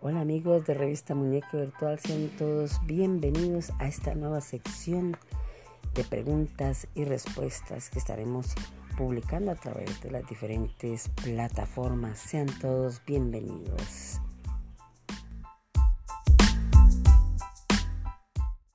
Hola amigos de Revista Muñeco Virtual, sean todos bienvenidos a esta nueva sección de preguntas y respuestas que estaremos publicando a través de las diferentes plataformas. Sean todos bienvenidos.